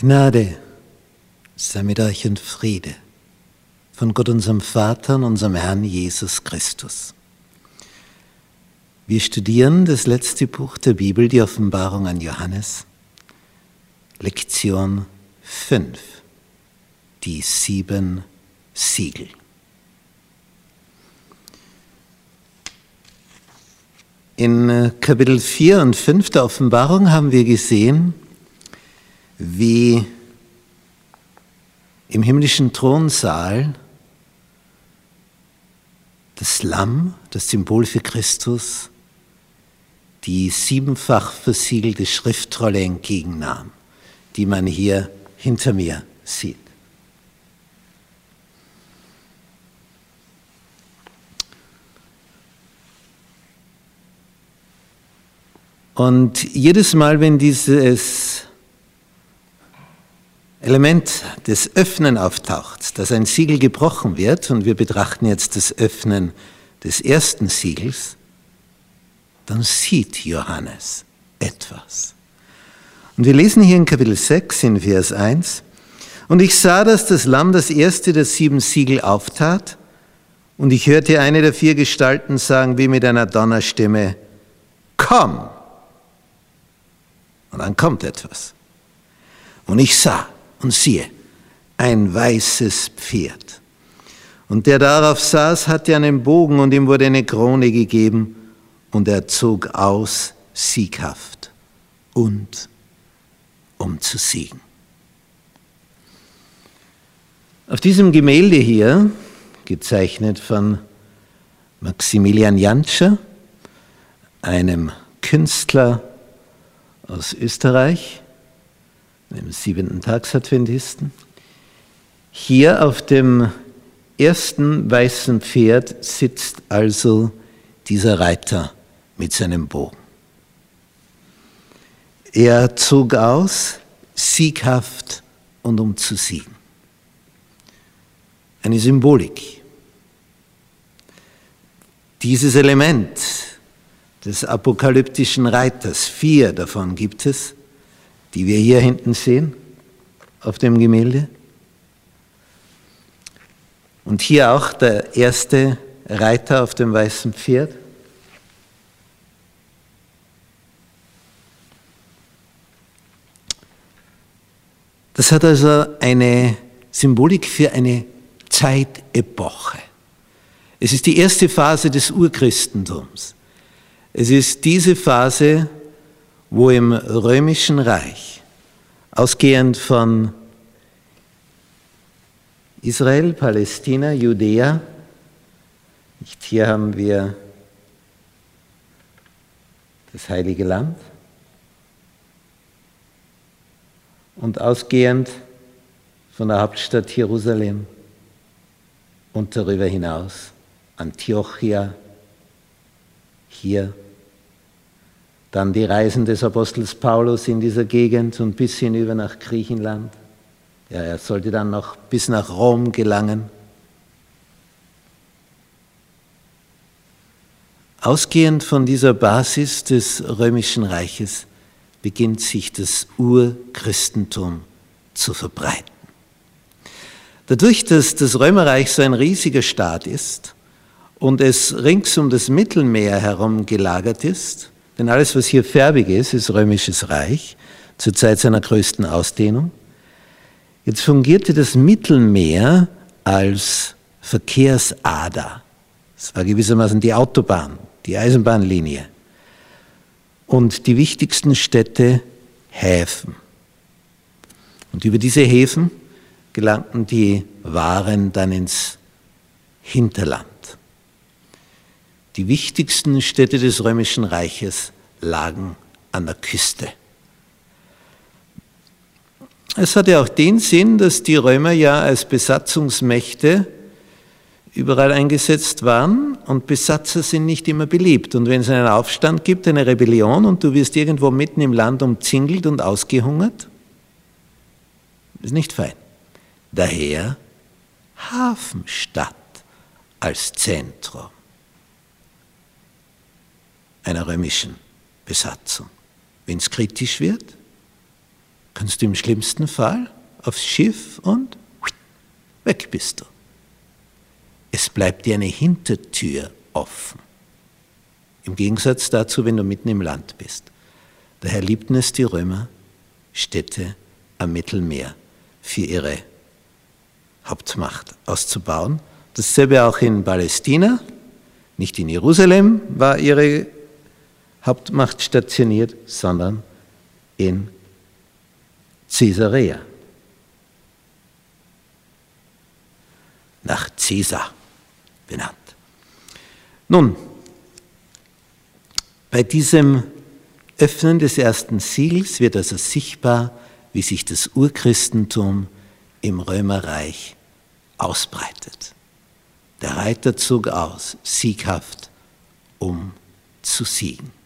Gnade sei mit euch und Friede von Gott unserem Vater und unserem Herrn Jesus Christus. Wir studieren das letzte Buch der Bibel, die Offenbarung an Johannes, Lektion 5, die sieben Siegel. In Kapitel 4 und 5 der Offenbarung haben wir gesehen, wie im himmlischen Thronsaal das Lamm, das Symbol für Christus, die siebenfach versiegelte Schriftrolle entgegennahm, die man hier hinter mir sieht. Und jedes Mal, wenn dieses Element des Öffnen auftaucht, dass ein Siegel gebrochen wird, und wir betrachten jetzt das Öffnen des ersten Siegels, dann sieht Johannes etwas. Und wir lesen hier in Kapitel 6 in Vers 1, und ich sah, dass das Lamm das erste der sieben Siegel auftat, und ich hörte eine der vier Gestalten sagen, wie mit einer Donnerstimme, komm! Und dann kommt etwas. Und ich sah, und siehe, ein weißes Pferd. Und der darauf saß, hatte einen Bogen und ihm wurde eine Krone gegeben und er zog aus sieghaft und um zu siegen. Auf diesem Gemälde hier, gezeichnet von Maximilian Jantscher, einem Künstler aus Österreich, dem siebenten Tagsadventisten. Hier auf dem ersten weißen Pferd sitzt also dieser Reiter mit seinem Bogen. Er zog aus, sieghaft und um zu siegen. Eine Symbolik. Dieses Element des apokalyptischen Reiters, vier davon gibt es, die wir hier hinten sehen auf dem Gemälde. Und hier auch der erste Reiter auf dem weißen Pferd. Das hat also eine Symbolik für eine Zeitepoche. Es ist die erste Phase des Urchristentums. Es ist diese Phase, wo im römischen Reich, ausgehend von Israel, Palästina, Judäa, nicht hier haben wir das heilige Land, und ausgehend von der Hauptstadt Jerusalem und darüber hinaus Antiochia, hier dann die Reisen des Apostels Paulus in dieser Gegend und bis hinüber nach Griechenland. Ja, er sollte dann noch bis nach Rom gelangen. Ausgehend von dieser Basis des römischen Reiches beginnt sich das Urchristentum zu verbreiten. Dadurch, dass das Römerreich so ein riesiger Staat ist und es rings um das Mittelmeer herum gelagert ist, denn alles, was hier färbig ist, ist römisches Reich zur Zeit seiner größten Ausdehnung. Jetzt fungierte das Mittelmeer als Verkehrsader. Es war gewissermaßen die Autobahn, die Eisenbahnlinie. Und die wichtigsten Städte Häfen. Und über diese Häfen gelangten die Waren dann ins Hinterland. Die wichtigsten Städte des Römischen Reiches lagen an der Küste. Es hatte auch den Sinn, dass die Römer ja als Besatzungsmächte überall eingesetzt waren und Besatzer sind nicht immer beliebt. Und wenn es einen Aufstand gibt, eine Rebellion und du wirst irgendwo mitten im Land umzingelt und ausgehungert, ist nicht fein. Daher Hafenstadt als Zentrum einer römischen Besatzung. Wenn es kritisch wird, kannst du im schlimmsten Fall aufs Schiff und weg bist du. Es bleibt dir eine Hintertür offen. Im Gegensatz dazu, wenn du mitten im Land bist. Daher liebten es die Römer, Städte am Mittelmeer für ihre Hauptmacht auszubauen. Dasselbe auch in Palästina. Nicht in Jerusalem war ihre Hauptmacht stationiert, sondern in Caesarea. Nach Caesar benannt. Nun, bei diesem Öffnen des ersten Siegels wird also sichtbar, wie sich das Urchristentum im Römerreich ausbreitet. Der Reiter zog aus, sieghaft, um zu siegen.